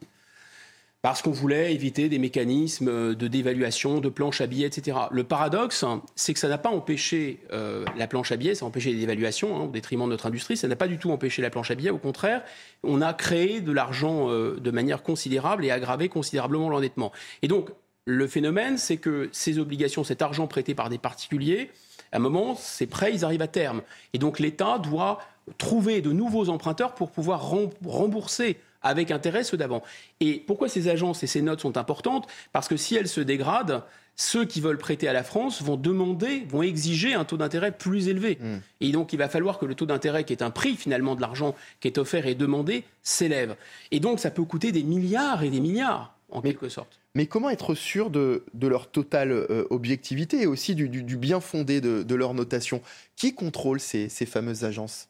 parce qu'on voulait éviter des mécanismes de dévaluation, de planche à billets, etc. Le paradoxe, c'est que ça n'a pas empêché euh, la planche à billets, ça a empêché les dévaluations hein, au détriment de notre industrie, ça n'a pas du tout empêché la planche à billets, au contraire, on a créé de l'argent euh, de manière considérable et aggravé considérablement l'endettement. Et donc, le phénomène, c'est que ces obligations, cet argent prêté par des particuliers, à un moment, ces prêts, ils arrivent à terme. Et donc l'État doit trouver de nouveaux emprunteurs pour pouvoir rembourser avec intérêt ceux d'avant. Et pourquoi ces agences et ces notes sont importantes? Parce que si elles se dégradent, ceux qui veulent prêter à la France vont demander, vont exiger un taux d'intérêt plus élevé. Hmm. Et donc, il va falloir que le taux d'intérêt, qui est un prix finalement de l'argent qui est offert et demandé, s'élève. Et donc, ça peut coûter des milliards et des milliards, en quelque sorte. Mais comment être sûr de, leur totale euh, objectivité et aussi du, bien fondé de, leur notation? Qui contrôle ces fameuses agences?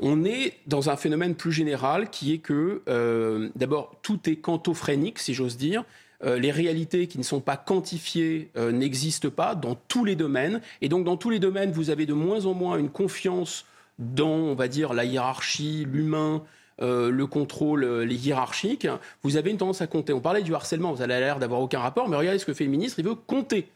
On est dans un phénomène plus général qui est que, euh, d'abord, tout est quantophrénique, si j'ose dire. Euh, les réalités qui ne sont pas quantifiées n'existent pas dans tous les domaines. Et donc, dans tous les domaines, vous avez de moins en moins une confiance dans, on va dire, la hiérarchie, l'humain, le contrôle, les hiérarchiques. Vous avez une tendance à compter. On parlait du harcèlement, vous avez l'air d'avoir aucun rapport, mais regardez ce que fait le ministre, il veut compter.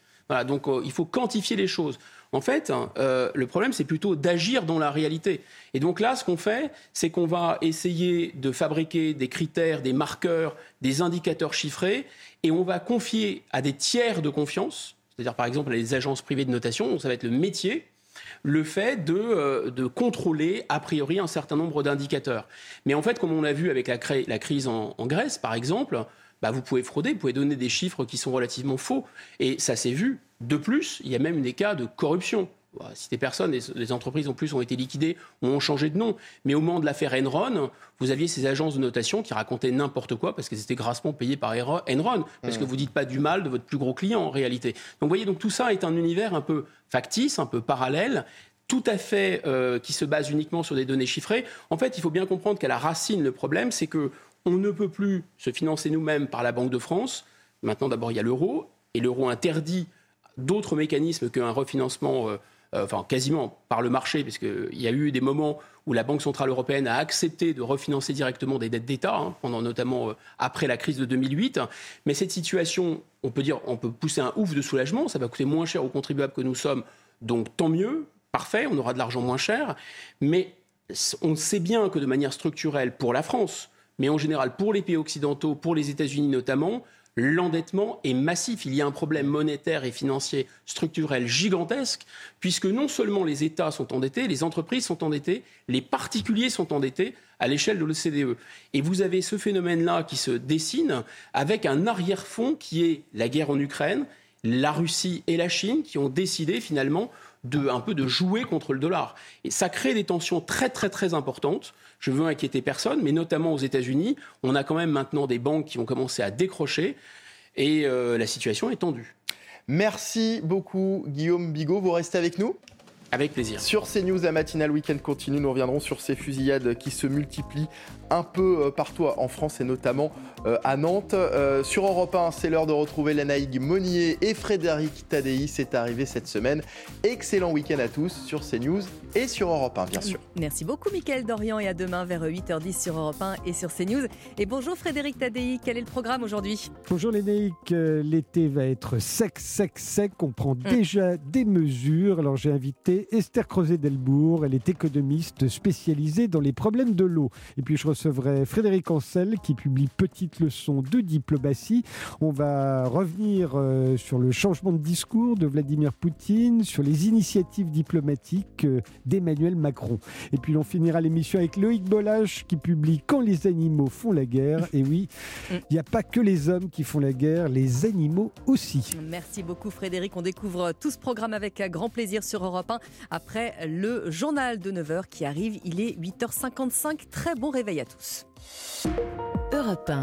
Donc il faut quantifier les choses. En fait, euh, le problème, c'est plutôt d'agir dans la réalité. Et donc là, ce qu'on fait, c'est qu'on va essayer de fabriquer des critères, des marqueurs, des indicateurs chiffrés, et on va confier à des tiers de confiance, c'est-à-dire par exemple à les agences privées de notation, ça va être le métier, le fait de, euh, contrôler a priori un certain nombre d'indicateurs. Mais en fait, comme on l'a vu avec la, crise en Grèce, par exemple, bah, vous pouvez frauder, vous pouvez donner des chiffres qui sont relativement faux. Et ça s'est vu. De plus, il y a même des cas de corruption. Bah, si des personnes, les, entreprises en plus ont été liquidées ou ont changé de nom. Mais au moment de l'affaire Enron, vous aviez ces agences de notation qui racontaient n'importe quoi parce qu'elles étaient grassement payées par Enron. Parce que mmh. vous dites pas du mal de votre plus gros client en réalité. Donc vous voyez, donc tout ça est un univers un peu factice, un peu parallèle tout à fait euh, qui se base uniquement sur des données chiffrées. En fait, il faut bien comprendre qu'à la racine, le problème, c'est que on ne peut plus se financer nous-mêmes par la Banque de France. Maintenant, d'abord, il y a l'euro, et l'euro interdit d'autres mécanismes qu'un refinancement, euh, enfin quasiment par le marché, puisqu'il y a eu des moments où la Banque Centrale Européenne a accepté de refinancer directement des dettes d'État, hein, pendant notamment euh, après la crise de 2008. Mais cette situation, on peut dire, on peut pousser un ouf de soulagement, ça va coûter moins cher aux contribuables que nous sommes, donc tant mieux, parfait, on aura de l'argent moins cher. Mais on sait bien que de manière structurelle, pour la France, mais en général pour les pays occidentaux, pour les États-Unis notamment, l'endettement est massif. Il y a un problème monétaire et financier structurel gigantesque, puisque non seulement les États sont endettés, les entreprises sont endettées, les particuliers sont endettés à l'échelle de l'OCDE. Et vous avez ce phénomène-là qui se dessine avec un arrière-fond qui est la guerre en Ukraine, la Russie et la Chine qui ont décidé finalement de un peu de jouer contre le dollar. Et ça crée des tensions très très très importantes. Je veux inquiéter personne, mais notamment aux États-Unis, on a quand même maintenant des banques qui ont commencé à décrocher et euh, la situation est tendue. Merci beaucoup Guillaume Bigot, vous restez avec nous? Avec plaisir. Sur CNews, la matinale week-end continue. Nous reviendrons sur ces fusillades qui se multiplient un peu partout en France et notamment à Nantes. Sur Europe 1, c'est l'heure de retrouver Lanaïg Monnier et Frédéric Tadei. C'est arrivé cette semaine. Excellent week-end à tous sur CNews et sur Europe 1, bien sûr. Merci beaucoup, Mickaël Dorian. Et à demain vers 8h10 sur Europe 1 et sur CNews. Et bonjour, Frédéric Tadei. Quel est le programme aujourd'hui? Bonjour, Lénaïque. L'été va être sec, sec, sec. On prend mm. déjà des mesures. Alors, j'ai invité Esther Creuset-Delbourg. Elle est économiste spécialisée dans les problèmes de l'eau. Et puis, je recevrai Frédéric Ancel qui publie Petite leçon de diplomatie. On va revenir euh, sur le changement de discours de Vladimir Poutine, sur les initiatives diplomatiques euh, d'Emmanuel Macron. Et puis, on finira l'émission avec Loïc Bolache qui publie Quand les animaux font la guerre. Et oui, mm. il n'y a pas que les hommes qui font la guerre, les animaux aussi. Merci beaucoup Frédéric. On découvre tout ce programme avec grand plaisir sur Europe 1 après le journal de 9h qui arrive. Il est 8h55. Très bon réveil à tous. Europe 1.